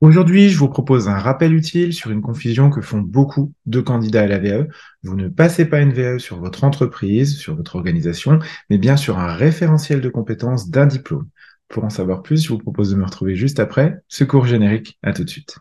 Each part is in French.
Aujourd'hui, je vous propose un rappel utile sur une confusion que font beaucoup de candidats à la VAE. Vous ne passez pas une VAE sur votre entreprise, sur votre organisation, mais bien sur un référentiel de compétences d'un diplôme. Pour en savoir plus, je vous propose de me retrouver juste après ce cours générique. À tout de suite.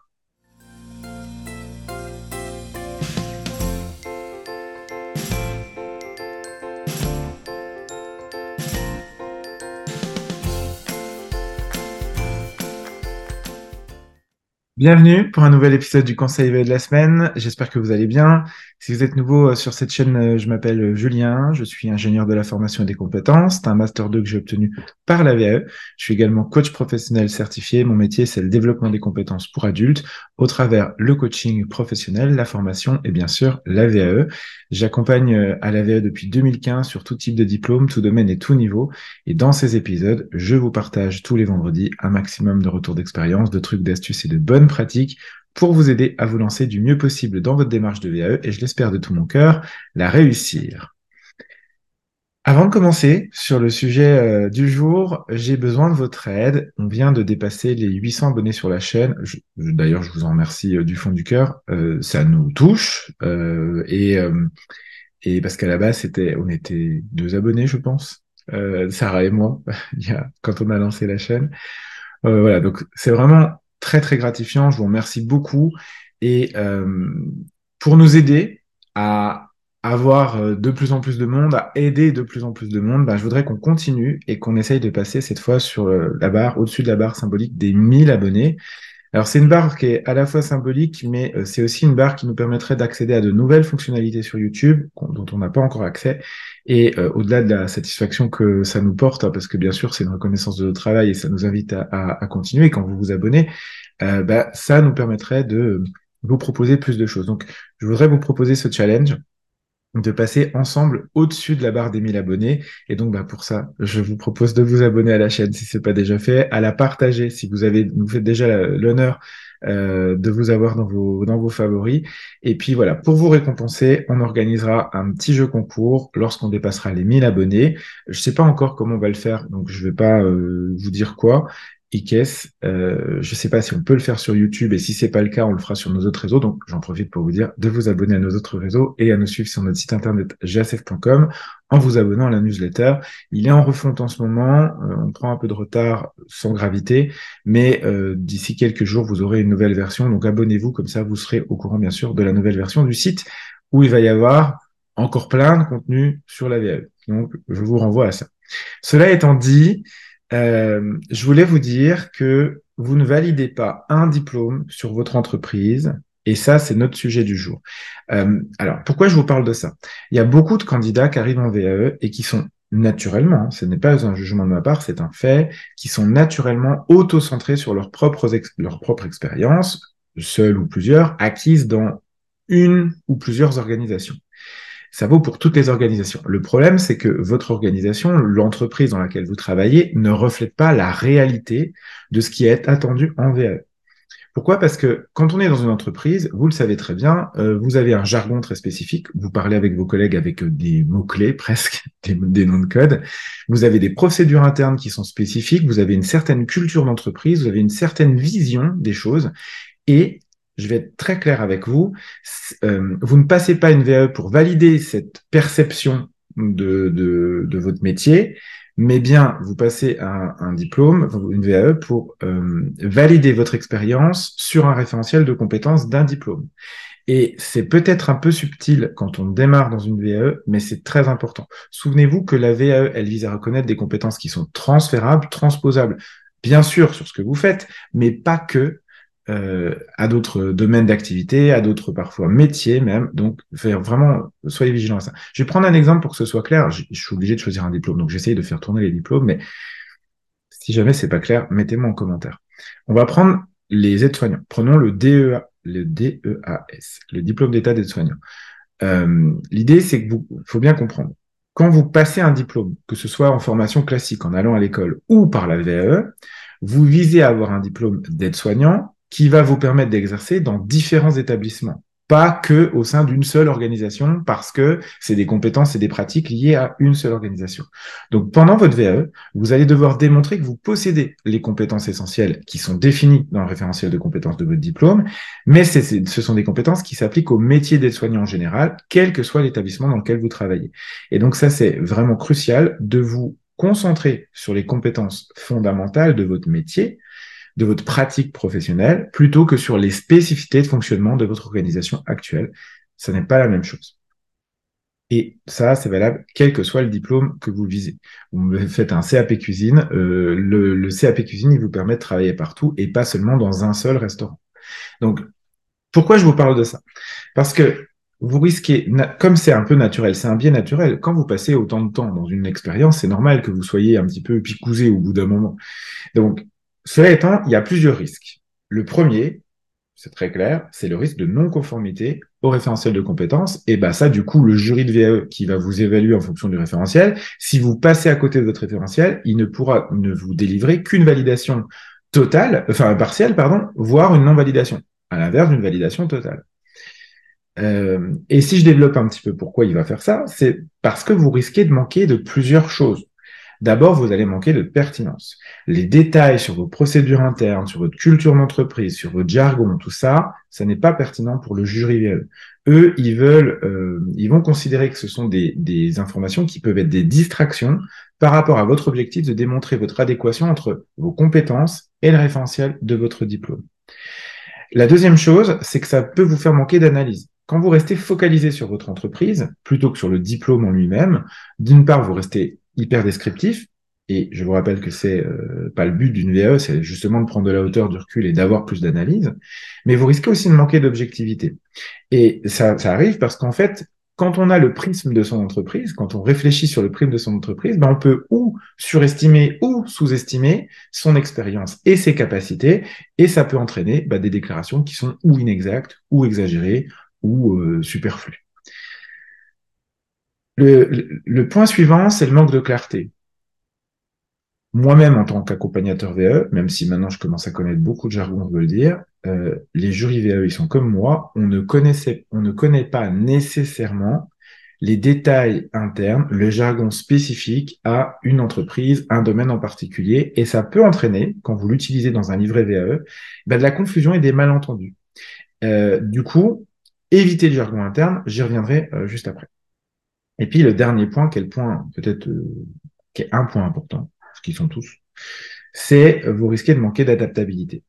Bienvenue pour un nouvel épisode du Conseil de la semaine. J'espère que vous allez bien. Si vous êtes nouveau euh, sur cette chaîne, euh, je m'appelle euh, Julien, je suis ingénieur de la formation et des compétences. C'est un master 2 que j'ai obtenu par la VAE. Je suis également coach professionnel certifié. Mon métier, c'est le développement des compétences pour adultes au travers le coaching professionnel, la formation et bien sûr la VAE. J'accompagne à la VAE depuis 2015 sur tout type de diplôme, tout domaine et tout niveau. Et dans ces épisodes, je vous partage tous les vendredis un maximum de retours d'expérience, de trucs, d'astuces et de bonnes pratiques pour vous aider à vous lancer du mieux possible dans votre démarche de VAE et je l'espère de tout mon cœur, la réussir. Avant de commencer sur le sujet euh, du jour, j'ai besoin de votre aide. On vient de dépasser les 800 abonnés sur la chaîne. D'ailleurs, je vous en remercie euh, du fond du cœur. Euh, ça nous touche et, et parce qu'à la base, on était deux abonnés, je pense, Sarah et moi, quand on a lancé la chaîne. voilà, donc c'est vraiment très très gratifiant. Je vous remercie beaucoup. Et euh, pour nous aider à avoir euh, de plus en plus de monde, à aider de plus en plus de monde, bah, je voudrais qu'on continue et qu'on essaye de passer cette fois sur euh, la barre, au-dessus de la barre symbolique des 1000 abonnés. Alors c'est une barre qui est à la fois symbolique, mais c'est aussi une barre qui nous permettrait d'accéder à de nouvelles fonctionnalités sur YouTube dont on n'a pas encore accès. Et au-delà de la satisfaction que ça nous porte, hein, parce que bien sûr c'est une reconnaissance de notre travail et ça nous invite à continuer quand vous vous abonnez, euh, bah, ça nous permettrait de vous proposer plus de choses. Donc, je voudrais vous proposer ce challenge de passer ensemble au-dessus de la barre des 1000 abonnés. Et donc, bah, pour ça, je vous propose de vous abonner à la chaîne si c'est pas déjà fait, à la partager si vous avez, vous faites déjà l'honneur euh, de vous avoir dans vos, dans vos favoris. Et puis voilà, pour vous récompenser, on organisera un petit jeu concours lorsqu'on dépassera les 1000 abonnés. Je sais pas encore comment on va le faire, donc je vais pas euh, vous dire quoi, IKES. Euh, je ne sais pas si on peut le faire sur YouTube et si c'est pas le cas, on le fera sur nos autres réseaux. Donc j'en profite pour vous dire de vous abonner à nos autres réseaux et à nous suivre sur notre site internet jasef.com en vous abonnant à la newsletter. Il est en refonte en ce moment. Euh, on prend un peu de retard sans gravité, mais euh, d'ici quelques jours, vous aurez une nouvelle version. Donc abonnez-vous, comme ça vous serez au courant bien sûr de la nouvelle version du site où il va y avoir encore plein de contenu sur la VAE. Donc je vous renvoie à ça. Cela étant dit, euh, je voulais vous dire que vous ne validez pas un diplôme sur votre entreprise. Et ça, c'est notre sujet du jour. Euh, alors, pourquoi je vous parle de ça? Il y a beaucoup de candidats qui arrivent en VAE et qui sont naturellement, hein, ce n'est pas un jugement de ma part, c'est un fait, qui sont naturellement auto-centrés sur leur propre, leur propre expérience, seule ou plusieurs, acquises dans une ou plusieurs organisations. Ça vaut pour toutes les organisations. Le problème, c'est que votre organisation, l'entreprise dans laquelle vous travaillez, ne reflète pas la réalité de ce qui est attendu en VAE. Pourquoi? Parce que quand on est dans une entreprise, vous le savez très bien, euh, vous avez un jargon très spécifique, vous parlez avec vos collègues avec euh, des mots-clés presque, des, des, noms de code, vous avez des procédures internes qui sont spécifiques, vous avez une certaine culture d'entreprise, vous avez une certaine vision des choses, et je vais être très clair avec vous, euh, vous ne passez pas une VAE pour valider cette perception de, votre métier, mais bien vous passez un, un diplôme, une VAE, pour euh, valider votre expérience sur un référentiel de compétences d'un diplôme. Et c'est peut-être un peu subtil quand on démarre dans une VAE, mais c'est très important. Souvenez-vous que la VAE, elle vise à reconnaître des compétences qui sont transférables, transposables, bien sûr sur ce que vous faites, mais pas que euh, à d'autres domaines d'activité, à d'autres parfois métiers même. Donc, vraiment, soyez vigilants à ça. Je vais prendre un exemple pour que ce soit clair. Je, suis obligé de choisir un diplôme, donc j'essaye de faire tourner les diplômes, mais si jamais c'est pas clair, mettez-moi en commentaire. On va prendre les aides-soignants. Prenons le DEA, le DEAS, le diplôme d'état d'aide-soignant. Euh, L'idée, c'est que vous, faut bien comprendre. Quand vous passez un diplôme, que ce soit en formation classique, en allant à l'école ou par la VAE, vous visez à avoir un diplôme d'aide-soignant qui va vous permettre d'exercer dans différents établissements. pas que au sein d'une seule organisation parce que c'est des compétences et des pratiques liées à une seule organisation. Donc pendant votre VAE, vous allez devoir démontrer que vous possédez les compétences essentielles qui sont définies dans le référentiel de compétences de votre diplôme, mais ce sont des compétences qui s'appliquent au métier d'aide-soignant en général, quel que soit l'établissement dans lequel vous travaillez. Et donc ça, c'est vraiment crucial de vous concentrer sur les compétences fondamentales de votre métier de votre pratique professionnelle plutôt que sur les spécificités de fonctionnement de votre organisation actuelle. Ça n'est pas la même chose. Et ça, c'est valable quel que soit le diplôme que vous visez. Vous faites un CAP cuisine, euh, le, CAP cuisine, il vous permet de travailler partout et pas seulement dans un seul restaurant. Donc, pourquoi je vous parle de ça? Parce que vous risquez, comme c'est un peu naturel, c'est un bien naturel, quand vous passez autant de temps dans une expérience, c'est normal que vous soyez un petit peu picousé au bout d'un moment. Donc, cela étant, il y a plusieurs risques. Le premier, c'est très clair, c'est le risque de non-conformité au référentiel de compétences. Et bah ça, du coup, le jury de VAE qui va vous évaluer en fonction du référentiel, si vous passez à côté de votre référentiel, il ne pourra ne vous délivrer qu'une validation totale, enfin partielle, pardon, voire une non-validation, à l'inverse d'une validation totale. Euh, et si je développe un petit peu pourquoi il va faire ça, c'est parce que vous risquez de manquer de plusieurs choses. D'abord, vous allez manquer de pertinence. Les détails sur vos procédures internes, sur votre culture d'entreprise, sur votre jargon, tout ça, ça n'est pas pertinent pour le jury Eux, ils veulent, euh, ils vont considérer que ce sont des, des informations qui peuvent être des distractions par rapport à votre objectif de démontrer votre adéquation entre vos compétences et le référentiel de votre diplôme. La deuxième chose, c'est que ça peut vous faire manquer d'analyse. Quand vous restez focalisé sur votre entreprise, plutôt que sur le diplôme en lui-même, d'une part, vous restez hyper descriptif. Et je vous rappelle que c'est euh, pas le but d'une VE, c'est justement de prendre de la hauteur, du recul et d'avoir plus d'analyse. Mais vous risquez aussi de manquer d'objectivité. Et ça, ça arrive parce qu'en fait, quand on a le prisme de son entreprise, quand on réfléchit sur le prisme de son entreprise, ben on peut ou surestimer ou sous-estimer son expérience et ses capacités, et ça peut entraîner ben, des déclarations qui sont ou inexactes, ou exagérées, ou euh, superflues. Le, point suivant, c'est le manque de clarté. Moi-même, en tant qu'accompagnateur VE, même si maintenant je commence à connaître beaucoup de jargon, on veut le dire, euh, les jurys VE, ils sont comme moi, on ne connaissait, on ne connaît pas nécessairement les détails internes, le jargon spécifique à une entreprise, un domaine en particulier, et ça peut entraîner, quand vous l'utilisez dans un livret VAE, ben de la confusion et des malentendus. Euh, du coup, évitez le jargon interne, j'y reviendrai euh, juste après. Et puis le dernier point, quel point peut-être euh, qui est un point important, ce qu'ils sont tous, c'est euh, vous risquez de manquer d'adaptabilité.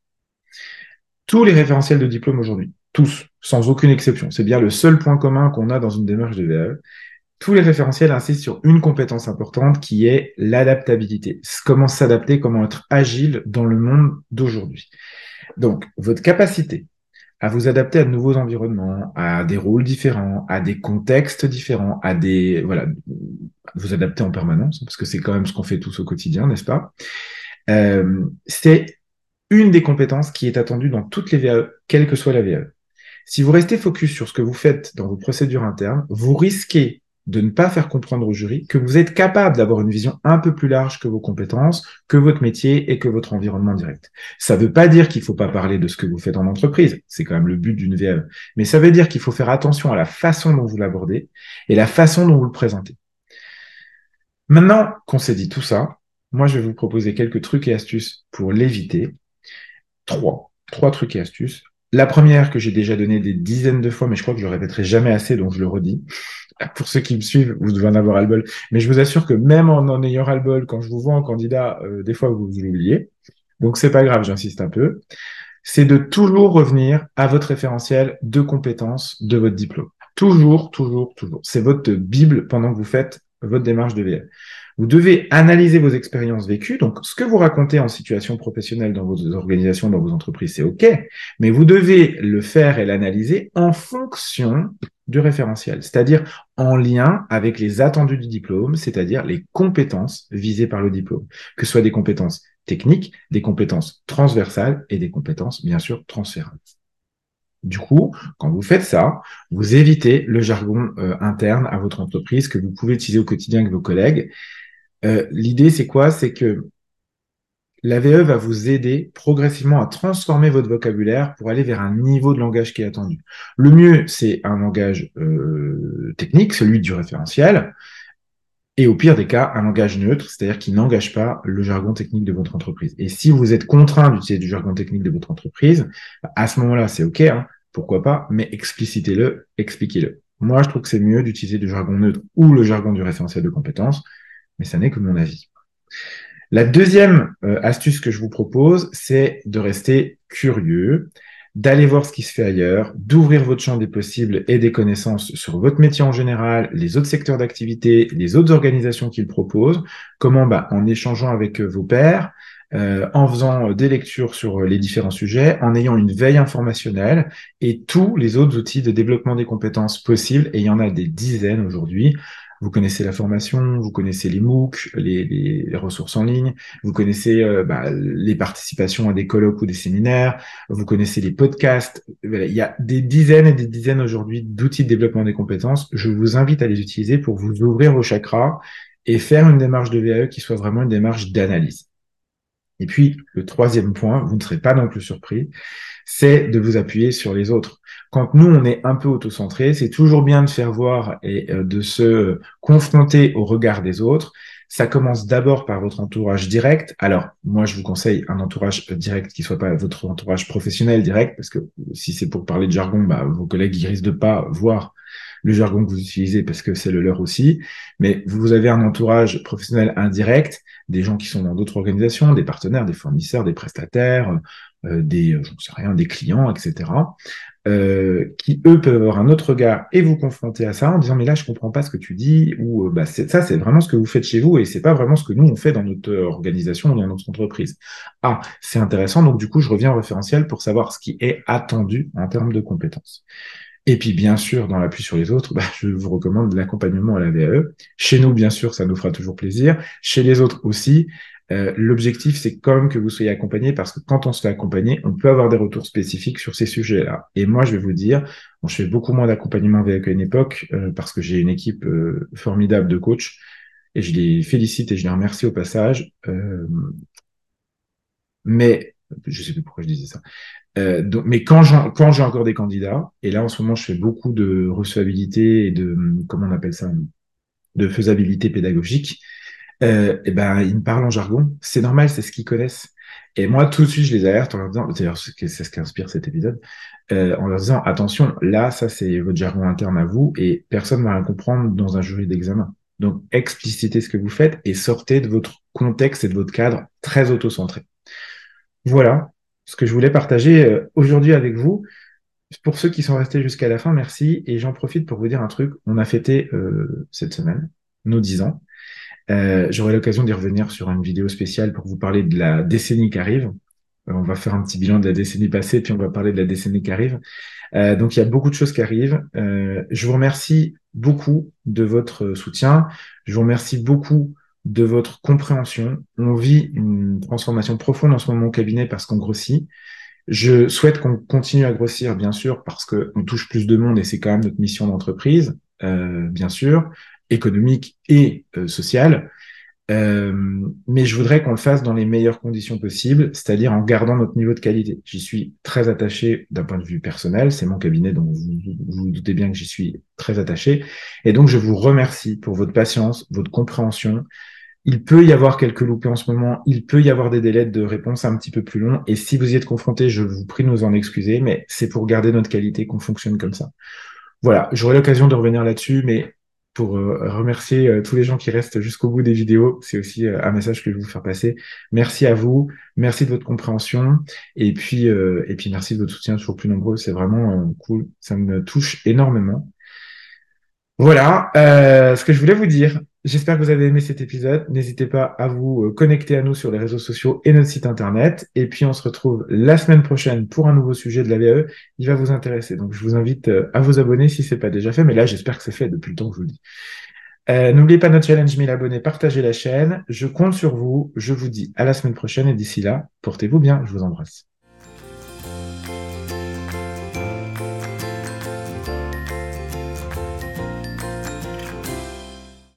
Tous les référentiels de diplôme aujourd'hui, tous, sans aucune exception, c'est bien le seul point commun qu'on a dans une démarche de VAE. Tous les référentiels insistent sur une compétence importante qui est l'adaptabilité. Comment s'adapter, comment être agile dans le monde d'aujourd'hui. Donc, votre capacité à vous adapter à de nouveaux environnements, à des rôles différents, à des contextes différents, à des voilà, vous adapter en permanence parce que c'est quand même ce qu'on fait tous au quotidien, n'est-ce pas? Euh, C'est une des compétences qui est attendue dans toutes les VAE, quelle que soit la VAE. Si vous restez focus sur ce que vous faites dans vos procédures internes, vous risquez de ne pas faire comprendre au jury que vous êtes capable d'avoir une vision un peu plus large que vos compétences, que votre métier et que votre environnement direct. Ça ne veut pas dire qu'il ne faut pas parler de ce que vous faites en entreprise, c'est quand même le but d'une VAE, mais ça veut dire qu'il faut faire attention à la façon dont vous l'abordez et la façon dont vous le présentez. Maintenant qu'on s'est dit tout ça, moi je vais vous proposer quelques trucs et astuces pour l'éviter. Trois. Trois trucs et astuces. La première que j'ai déjà donné des dizaines de fois, mais je crois que je répéterai jamais assez, donc je le redis pour ceux qui me suivent, vous devez en avoir ras-le-bol. Mais je vous assure que même en en ayant ras-le-bol, quand je vous vois en candidat, euh, des fois vous, vous l'oubliez. Donc c'est pas grave, j'insiste un peu. C'est de toujours revenir à votre référentiel de compétences de votre diplôme. Toujours, toujours, toujours. C'est votre bible pendant que vous faites votre démarche de VL. Vous devez analyser vos expériences vécues. Donc, ce que vous racontez en situation professionnelle dans vos organisations, dans vos entreprises, c'est OK. Mais vous devez le faire et l'analyser en fonction du référentiel, c'est-à-dire en lien avec les attendus du diplôme, c'est-à-dire les compétences visées par le diplôme, que ce soit des compétences techniques, des compétences transversales et des compétences, bien sûr, transférables. Du coup, quand vous faites ça, vous évitez le jargon euh, interne à votre entreprise que vous pouvez utiliser au quotidien avec vos collègues. Euh, l'idée, c'est quoi? C'est que la VE va vous aider progressivement à transformer votre vocabulaire pour aller vers un niveau de langage qui est attendu. Le mieux, c'est un langage euh, technique, celui du référentiel, et au pire des cas, un langage neutre, c'est-à-dire qui n'engage pas le jargon technique de votre entreprise. Et si vous êtes contraint d'utiliser du jargon technique de votre entreprise, à ce moment-là, c'est OK, hein, pourquoi pas, mais explicitez-le, expliquez-le. Moi, je trouve que c'est mieux d'utiliser du jargon neutre ou le jargon du référentiel de compétences, mais ça n'est que mon avis. La deuxième euh, astuce que je vous propose, c'est de rester curieux, d'aller voir ce qui se fait ailleurs, d'ouvrir votre champ des possibles et des connaissances sur votre métier en général, les autres secteurs d'activité, les autres organisations qu'ils proposent, comment bah, en échangeant avec euh, vos pairs, euh, en faisant des lectures sur les différents sujets, en ayant une veille informationnelle et tous les autres outils de développement des compétences possibles, et il y en a des dizaines aujourd'hui, vous connaissez la formation, vous connaissez les MOOC, les, ressources en ligne, vous connaissez euh, bah, les participations à des colloques ou des séminaires, vous connaissez les podcasts. il y a des dizaines et des dizaines aujourd'hui d'outils de développement des compétences. Je vous invite à les utiliser pour vous ouvrir vos chakras et faire une démarche de VAE qui soit vraiment une démarche d'analyse. Et puis, le troisième point, vous ne serez pas non plus surpris, c'est de vous appuyer sur les autres. Quand nous, on est un peu autocentré, c'est toujours bien de faire voir et euh, de se confronter au regard des autres. Ça commence d'abord par votre entourage direct. Alors, moi, je vous conseille un entourage direct qui soit pas votre entourage professionnel direct, parce que si c'est pour parler de jargon, bah, vos collègues, ils risquent de pas voir le jargon que vous utilisez parce que c'est le leur aussi. Mais vous avez un entourage professionnel indirect, des gens qui sont dans d'autres organisations, des partenaires, des fournisseurs, des prestataires, euh, des, euh, sais rien, des clients, etc. Euh, qui eux peuvent avoir un autre regard et vous confronter à ça en disant mais là je comprends pas ce que tu dis ou bah ça c'est vraiment ce que vous faites chez vous et c'est pas vraiment ce que nous on fait dans notre organisation ou dans notre entreprise. Ah c'est intéressant donc du coup je reviens au référentiel pour savoir ce qui est attendu en termes de compétences. Et puis, bien sûr, dans l'appui sur les autres, bah, je vous recommande l'accompagnement à la VAE. Chez nous, bien sûr, ça nous fera toujours plaisir. Chez les autres aussi. Euh, l'objectif, c'est quand même que vous soyez accompagné parce que quand on se fait accompagner, on peut avoir des retours spécifiques sur ces sujets-là. Et moi, je vais vous dire, je fais beaucoup moins d'accompagnement VAE qu'à une époque euh, parce que j'ai une équipe euh, formidable de coachs et je les félicite et je les remercie au passage. mais je sais plus pourquoi je disais ça. Euh, donc, mais quand j'ai encore des candidats, et là en ce moment je fais beaucoup de recevabilité et de comment on appelle ça, de faisabilité pédagogique, euh, et ben ils me parlent en jargon. C'est normal, c'est ce qu'ils connaissent. Et moi tout de suite je les alerte en leur disant, d'ailleurs c'est ce qui inspire cet épisode, euh, en leur disant attention, là ça c'est votre jargon interne à vous et personne ne va rien comprendre dans un jury d'examen. Donc explicitez ce que vous faites et sortez de votre contexte et de votre cadre très auto-centré. Voilà, ce que je voulais partager euh, aujourd'hui avec vous. Pour ceux qui sont restés jusqu'à la fin, merci. Et j'en profite pour vous dire un truc. On a fêté euh, cette semaine nos 10 ans. Euh, J'aurai l'occasion d'y revenir sur une vidéo spéciale pour vous parler de la décennie qui arrive. On va faire un petit bilan de la décennie passée, puis on va parler de la décennie qui arrive. Donc il y a beaucoup de choses qui arrivent. Je vous remercie beaucoup de votre soutien. Je vous remercie beaucoup de votre compréhension. On vit une transformation profonde en ce moment au cabinet parce qu'on grossit. Je souhaite qu'on continue à grossir, bien sûr, parce qu'on touche plus de monde et c'est quand même notre mission d'entreprise, euh, bien sûr, économique et euh, sociale. Euh, mais je voudrais qu'on le fasse dans les meilleures conditions possibles, c'est-à-dire en gardant notre niveau de qualité. J'y suis très attaché d'un point de vue personnel, c'est mon cabinet, donc vous, vous, doutez bien que j'y suis très attaché. Et donc je vous remercie pour votre patience, votre compréhension, il peut y avoir quelques loupés en ce moment, il peut y avoir des délais de réponse un petit peu plus longs, et si vous y êtes confronté, je vous prie de nous en excuser, mais c'est pour garder notre qualité qu'on fonctionne comme ça. Voilà, j'aurai l'occasion de revenir là-dessus, mais pour euh, remercier euh, tous les gens qui restent jusqu'au bout des vidéos, c'est aussi euh, un message que je vais vous faire passer. Merci à vous, merci de votre compréhension, et puis et puis merci de votre soutien toujours plus nombreux, c'est vraiment cool, ça me touche énormément. Voilà ce que je voulais vous dire. J'espère que vous avez aimé cet épisode. N'hésitez pas à vous euh, connecter à nous sur les réseaux sociaux et notre site internet. Et puis on se retrouve la semaine prochaine pour un nouveau sujet de la VAE. Il va vous intéresser. Donc je vous invite euh, à vous abonner si c'est pas déjà fait. Mais là, j'espère que c'est fait depuis le temps que je vous dis. Euh, N'oubliez pas notre challenge 1000 abonnés, partagez la chaîne. Je compte sur vous. Je vous dis à la semaine prochaine et d'ici là, portez-vous bien. Je vous embrasse.